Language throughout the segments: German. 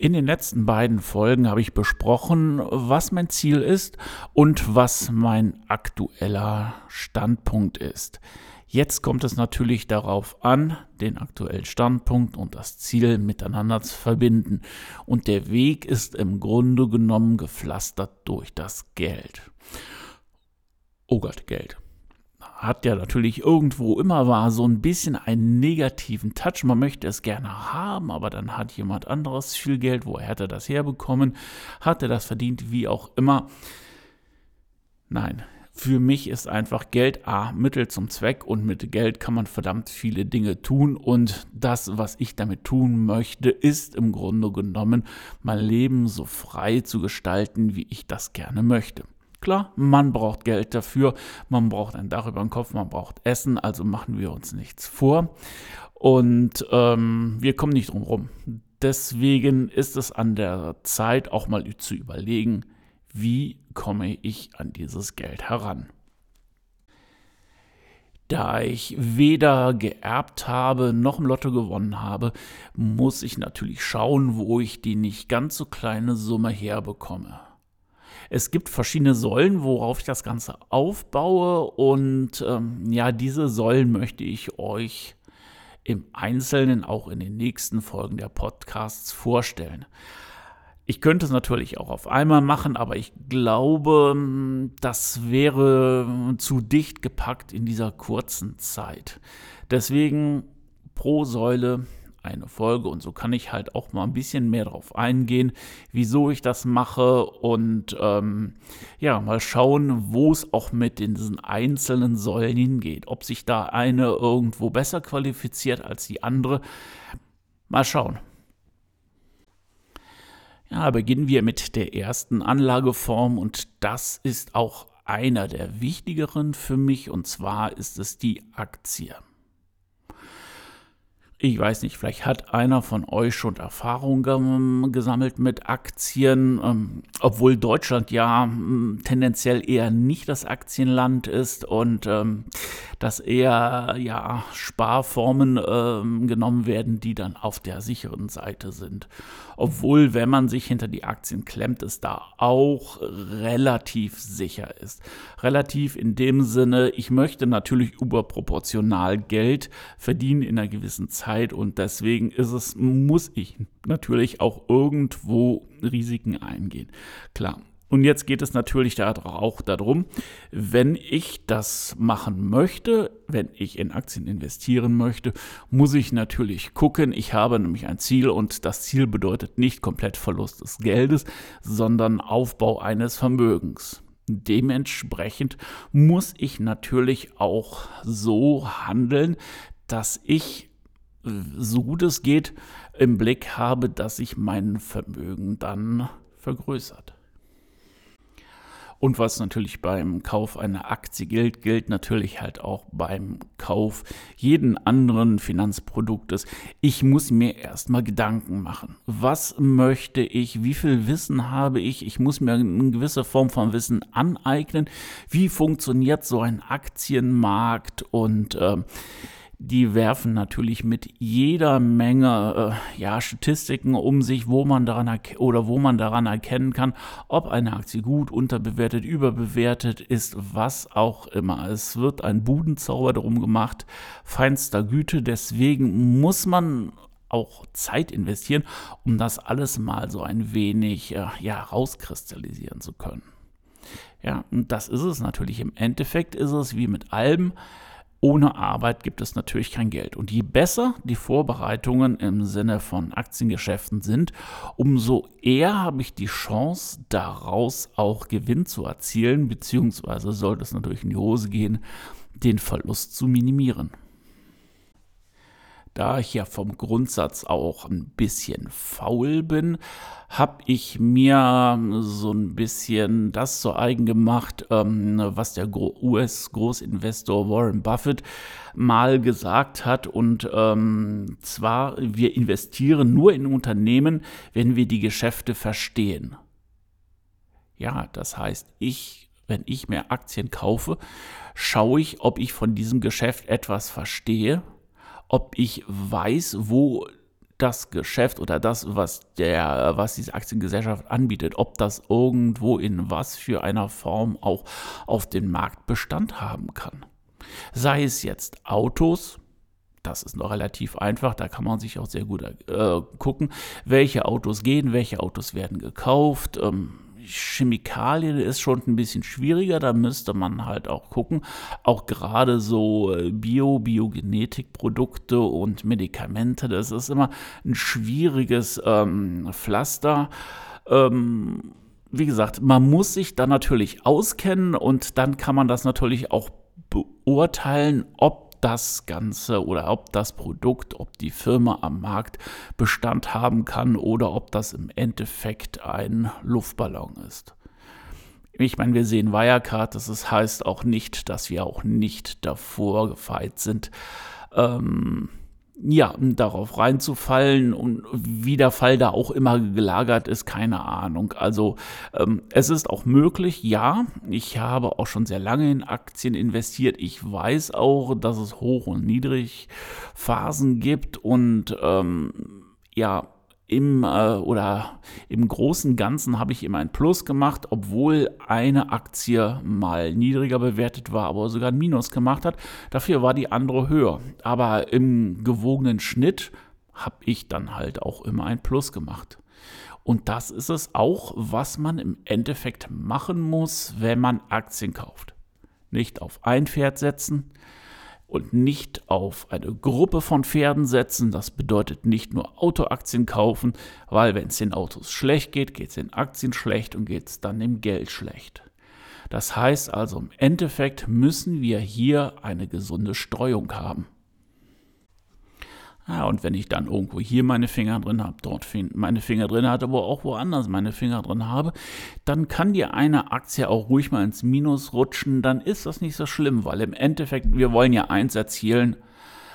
In den letzten beiden Folgen habe ich besprochen, was mein Ziel ist und was mein aktueller Standpunkt ist. Jetzt kommt es natürlich darauf an, den aktuellen Standpunkt und das Ziel miteinander zu verbinden. Und der Weg ist im Grunde genommen gepflastert durch das Geld. Oh Gott, Geld hat ja natürlich irgendwo immer war so ein bisschen einen negativen Touch. Man möchte es gerne haben, aber dann hat jemand anderes viel Geld. Woher hat er das herbekommen? Hat er das verdient? Wie auch immer. Nein, für mich ist einfach Geld A Mittel zum Zweck und mit Geld kann man verdammt viele Dinge tun und das, was ich damit tun möchte, ist im Grunde genommen mein Leben so frei zu gestalten, wie ich das gerne möchte. Klar, man braucht Geld dafür, man braucht ein Dach über dem Kopf, man braucht Essen, also machen wir uns nichts vor. Und ähm, wir kommen nicht drum rum. Deswegen ist es an der Zeit, auch mal zu überlegen, wie komme ich an dieses Geld heran. Da ich weder geerbt habe noch im Lotto gewonnen habe, muss ich natürlich schauen, wo ich die nicht ganz so kleine Summe herbekomme. Es gibt verschiedene Säulen, worauf ich das Ganze aufbaue. Und ähm, ja, diese Säulen möchte ich euch im Einzelnen auch in den nächsten Folgen der Podcasts vorstellen. Ich könnte es natürlich auch auf einmal machen, aber ich glaube, das wäre zu dicht gepackt in dieser kurzen Zeit. Deswegen pro Säule eine Folge und so kann ich halt auch mal ein bisschen mehr darauf eingehen, wieso ich das mache und ähm, ja, mal schauen, wo es auch mit diesen einzelnen Säulen hingeht. Ob sich da eine irgendwo besser qualifiziert als die andere. Mal schauen. Ja, beginnen wir mit der ersten Anlageform und das ist auch einer der wichtigeren für mich und zwar ist es die Aktie ich weiß nicht, vielleicht hat einer von euch schon Erfahrung ähm, gesammelt mit Aktien, ähm, obwohl Deutschland ja ähm, tendenziell eher nicht das Aktienland ist und ähm, dass eher ja Sparformen ähm, genommen werden, die dann auf der sicheren Seite sind. Obwohl, wenn man sich hinter die Aktien klemmt, es da auch relativ sicher ist. Relativ in dem Sinne, ich möchte natürlich überproportional Geld verdienen in einer gewissen Zeit Zeit und deswegen ist es, muss ich natürlich auch irgendwo Risiken eingehen. Klar. Und jetzt geht es natürlich auch darum, wenn ich das machen möchte, wenn ich in Aktien investieren möchte, muss ich natürlich gucken. Ich habe nämlich ein Ziel und das Ziel bedeutet nicht komplett Verlust des Geldes, sondern Aufbau eines Vermögens. Dementsprechend muss ich natürlich auch so handeln, dass ich so gut es geht, im Blick habe, dass sich mein Vermögen dann vergrößert. Und was natürlich beim Kauf einer Aktie gilt, gilt natürlich halt auch beim Kauf jeden anderen Finanzproduktes. Ich muss mir erstmal Gedanken machen. Was möchte ich? Wie viel Wissen habe ich? Ich muss mir eine gewisse Form von Wissen aneignen. Wie funktioniert so ein Aktienmarkt? Und äh, die werfen natürlich mit jeder Menge äh, ja, Statistiken um sich, wo man daran oder wo man daran erkennen kann, ob eine Aktie gut, unterbewertet, überbewertet ist, was auch immer. Es wird ein Budenzauber darum gemacht, feinster Güte. Deswegen muss man auch Zeit investieren, um das alles mal so ein wenig äh, ja, rauskristallisieren zu können. Ja, und das ist es natürlich. Im Endeffekt ist es wie mit allem ohne Arbeit gibt es natürlich kein Geld. Und je besser die Vorbereitungen im Sinne von Aktiengeschäften sind, umso eher habe ich die Chance, daraus auch Gewinn zu erzielen, beziehungsweise sollte es natürlich in die Hose gehen, den Verlust zu minimieren. Da ich ja vom Grundsatz auch ein bisschen faul bin, habe ich mir so ein bisschen das zu eigen gemacht, ähm, was der US-Großinvestor Warren Buffett mal gesagt hat. Und ähm, zwar, wir investieren nur in Unternehmen, wenn wir die Geschäfte verstehen. Ja, das heißt, ich wenn ich mir Aktien kaufe, schaue ich, ob ich von diesem Geschäft etwas verstehe, ob ich weiß, wo das Geschäft oder das, was der, was diese Aktiengesellschaft anbietet, ob das irgendwo in was für einer Form auch auf dem Markt Bestand haben kann. Sei es jetzt Autos, das ist noch relativ einfach, da kann man sich auch sehr gut äh, gucken, welche Autos gehen, welche Autos werden gekauft. Ähm, Chemikalien ist schon ein bisschen schwieriger, da müsste man halt auch gucken. Auch gerade so äh, Bio, Biogenetikprodukte und Medikamente, das ist immer ein schwieriges ähm, Pflaster. Ähm, wie gesagt, man muss sich da natürlich auskennen und dann kann man das natürlich auch beurteilen, ob das Ganze oder ob das Produkt, ob die Firma am Markt Bestand haben kann oder ob das im Endeffekt ein Luftballon ist. Ich meine, wir sehen Wirecard, das heißt auch nicht, dass wir auch nicht davor gefeit sind, ähm, ja, darauf reinzufallen und wie der Fall da auch immer gelagert ist, keine Ahnung. Also ähm, es ist auch möglich, ja, ich habe auch schon sehr lange in Aktien investiert. Ich weiß auch, dass es Hoch- und Niedrigphasen gibt und ähm, ja, im äh, oder im großen Ganzen habe ich immer ein Plus gemacht, obwohl eine Aktie mal niedriger bewertet war, aber sogar ein Minus gemacht hat. Dafür war die andere höher. Aber im gewogenen Schnitt habe ich dann halt auch immer ein Plus gemacht. Und das ist es auch, was man im Endeffekt machen muss, wenn man Aktien kauft. Nicht auf ein Pferd setzen, und nicht auf eine Gruppe von Pferden setzen. Das bedeutet nicht nur Autoaktien kaufen, weil wenn es den Autos schlecht geht, geht es den Aktien schlecht und geht es dann dem Geld schlecht. Das heißt also im Endeffekt müssen wir hier eine gesunde Streuung haben. Ja, und wenn ich dann irgendwo hier meine Finger drin habe, dort meine Finger drin habe, aber auch woanders meine Finger drin habe, dann kann dir eine Aktie auch ruhig mal ins Minus rutschen. Dann ist das nicht so schlimm, weil im Endeffekt, wir wollen ja eins erzielen.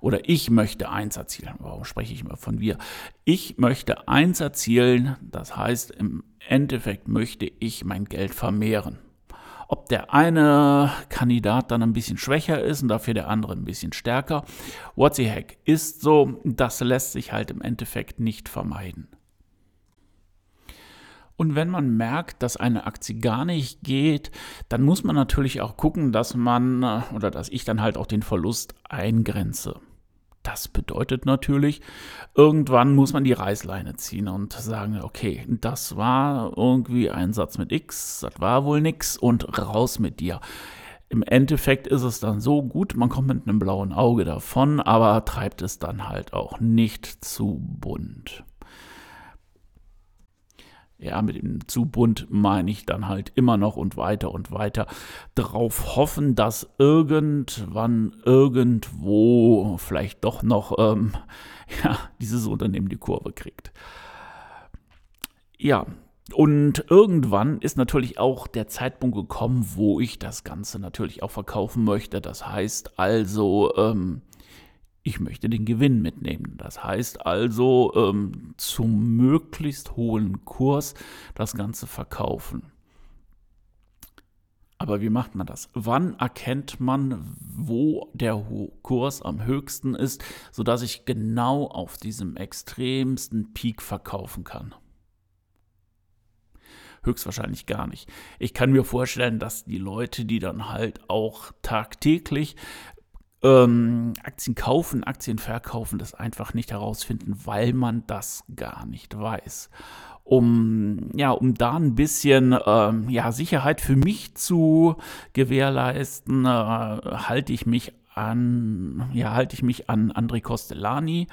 Oder ich möchte eins erzielen. Warum spreche ich immer von wir? Ich möchte eins erzielen. Das heißt, im Endeffekt möchte ich mein Geld vermehren. Ob der eine Kandidat dann ein bisschen schwächer ist und dafür der andere ein bisschen stärker, what the heck, ist so, das lässt sich halt im Endeffekt nicht vermeiden. Und wenn man merkt, dass eine Aktie gar nicht geht, dann muss man natürlich auch gucken, dass man oder dass ich dann halt auch den Verlust eingrenze. Das bedeutet natürlich, irgendwann muss man die Reißleine ziehen und sagen, okay, das war irgendwie ein Satz mit X, das war wohl nix und raus mit dir. Im Endeffekt ist es dann so gut, man kommt mit einem blauen Auge davon, aber treibt es dann halt auch nicht zu bunt ja, mit dem zu bunt meine ich dann halt immer noch und weiter und weiter darauf hoffen, dass irgendwann irgendwo vielleicht doch noch ähm, ja, dieses Unternehmen die Kurve kriegt. Ja, und irgendwann ist natürlich auch der Zeitpunkt gekommen, wo ich das Ganze natürlich auch verkaufen möchte. Das heißt also, ähm, ich möchte den Gewinn mitnehmen. Das heißt also ähm, zum möglichst hohen Kurs das Ganze verkaufen. Aber wie macht man das? Wann erkennt man, wo der Kurs am höchsten ist, sodass ich genau auf diesem extremsten Peak verkaufen kann? Höchstwahrscheinlich gar nicht. Ich kann mir vorstellen, dass die Leute, die dann halt auch tagtäglich ähm, Aktien kaufen, Aktien verkaufen, das einfach nicht herausfinden, weil man das gar nicht weiß. Um, ja, um da ein bisschen ähm, ja, Sicherheit für mich zu gewährleisten, äh, halte ich mich an, ja, halte ich mich an André Costellani.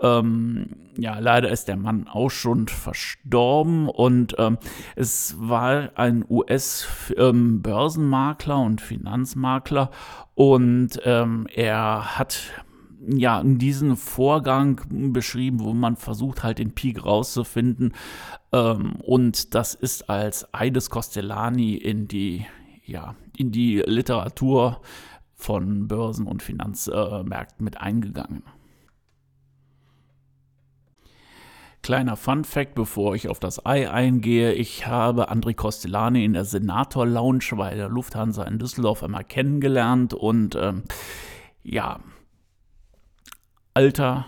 Ähm, ja, leider ist der Mann auch schon verstorben und ähm, es war ein US-Börsenmakler ähm, und Finanzmakler und ähm, er hat ja, diesen Vorgang beschrieben, wo man versucht halt den Peak rauszufinden. Ähm, und das ist als Eides Costellani in die, ja, in die Literatur von Börsen und Finanzmärkten mit eingegangen. Kleiner Fun Fact, bevor ich auf das Ei eingehe. Ich habe André Costellani in der Senator Lounge bei der Lufthansa in Düsseldorf einmal kennengelernt und ähm, ja, alter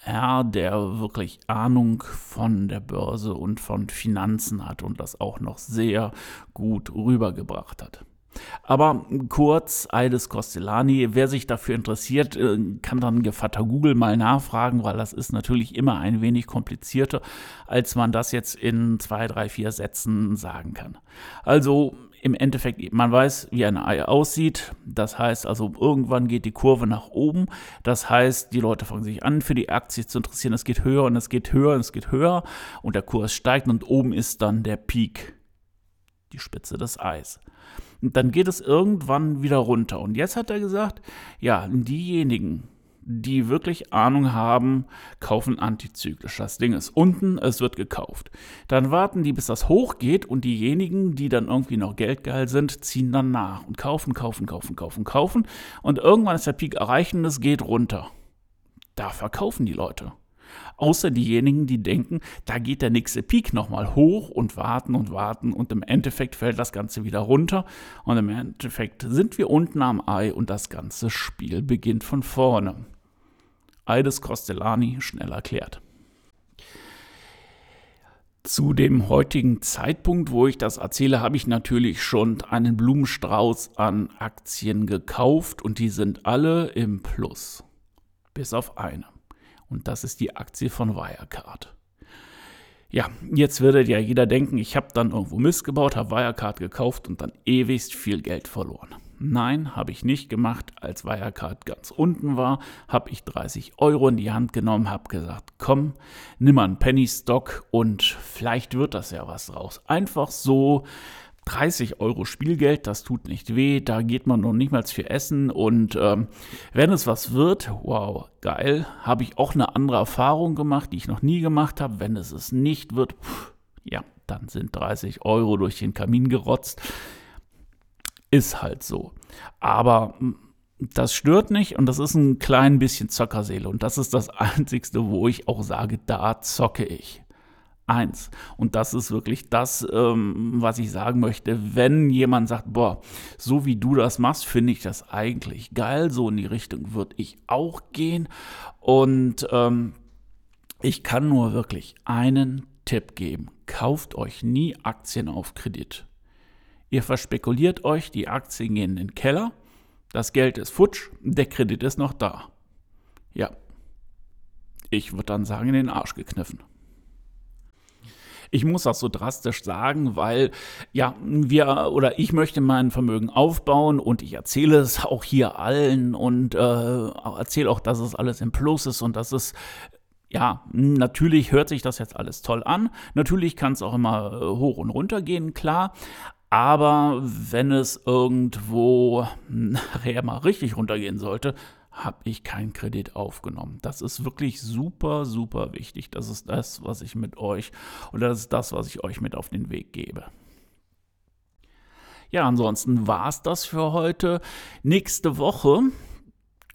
Herr, der wirklich Ahnung von der Börse und von Finanzen hat und das auch noch sehr gut rübergebracht hat. Aber kurz, Aides Costellani, wer sich dafür interessiert, äh, kann dann Gevatter Google mal nachfragen, weil das ist natürlich immer ein wenig komplizierter, als man das jetzt in zwei, drei, vier Sätzen sagen kann. Also im Endeffekt, man weiß, wie ein Ei aussieht. Das heißt also, irgendwann geht die Kurve nach oben. Das heißt, die Leute fangen sich an, für die Aktie zu interessieren. Es geht höher und es geht höher und es geht höher und der Kurs steigt und oben ist dann der Peak, die Spitze des Eis. Und dann geht es irgendwann wieder runter. Und jetzt hat er gesagt, ja, diejenigen, die wirklich Ahnung haben, kaufen antizyklisch. Das Ding ist unten, es wird gekauft. Dann warten die, bis das hochgeht und diejenigen, die dann irgendwie noch geldgeil sind, ziehen dann nach und kaufen, kaufen, kaufen, kaufen, kaufen. Und irgendwann ist der Peak erreicht und es geht runter. Da verkaufen die Leute. Außer diejenigen, die denken, da geht der nächste Peak nochmal hoch und warten und warten und im Endeffekt fällt das Ganze wieder runter und im Endeffekt sind wir unten am Ei und das ganze Spiel beginnt von vorne. Eides Costellani schnell erklärt. Zu dem heutigen Zeitpunkt, wo ich das erzähle, habe ich natürlich schon einen Blumenstrauß an Aktien gekauft und die sind alle im Plus. Bis auf eine. Und das ist die Aktie von Wirecard. Ja, jetzt würde ja jeder denken, ich habe dann irgendwo Mist gebaut, habe Wirecard gekauft und dann ewigst viel Geld verloren. Nein, habe ich nicht gemacht. Als Wirecard ganz unten war, habe ich 30 Euro in die Hand genommen, habe gesagt, komm, nimm mal einen Penny Stock und vielleicht wird das ja was draus. Einfach so 30 Euro Spielgeld, das tut nicht weh, da geht man noch nicht mal für Essen und ähm, wenn es was wird, wow, geil, habe ich auch eine andere Erfahrung gemacht, die ich noch nie gemacht habe. Wenn es es nicht wird, pff, ja, dann sind 30 Euro durch den Kamin gerotzt. Ist halt so. Aber hm, das stört nicht und das ist ein klein bisschen Zockerseele und das ist das Einzigste, wo ich auch sage, da zocke ich eins. Und das ist wirklich das, ähm, was ich sagen möchte. Wenn jemand sagt, boah, so wie du das machst, finde ich das eigentlich geil. So in die Richtung würde ich auch gehen. Und ähm, ich kann nur wirklich einen Tipp geben. Kauft euch nie Aktien auf Kredit. Ihr verspekuliert euch, die Aktien gehen in den Keller, das Geld ist futsch, der Kredit ist noch da. Ja, ich würde dann sagen, in den Arsch gekniffen. Ich muss das so drastisch sagen, weil ja, wir oder ich möchte mein Vermögen aufbauen und ich erzähle es auch hier allen und äh, erzähle auch, dass es alles im Plus ist und dass es ja, natürlich hört sich das jetzt alles toll an. Natürlich kann es auch immer äh, hoch und runter gehen, klar. Aber wenn es irgendwo nachher mal richtig runtergehen sollte, habe ich keinen Kredit aufgenommen. Das ist wirklich super, super wichtig. Das ist das, was ich mit euch oder das ist das, was ich euch mit auf den Weg gebe. Ja, ansonsten war es das für heute. Nächste Woche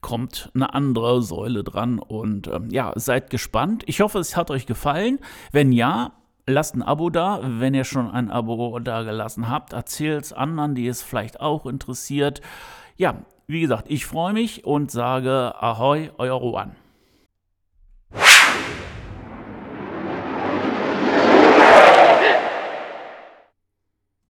kommt eine andere Säule dran und ähm, ja, seid gespannt. Ich hoffe, es hat euch gefallen. Wenn ja, lasst ein Abo da. Wenn ihr schon ein Abo da gelassen habt, erzählt es anderen, die es vielleicht auch interessiert. Ja, wie gesagt, ich freue mich und sage Ahoi, euer Rohan.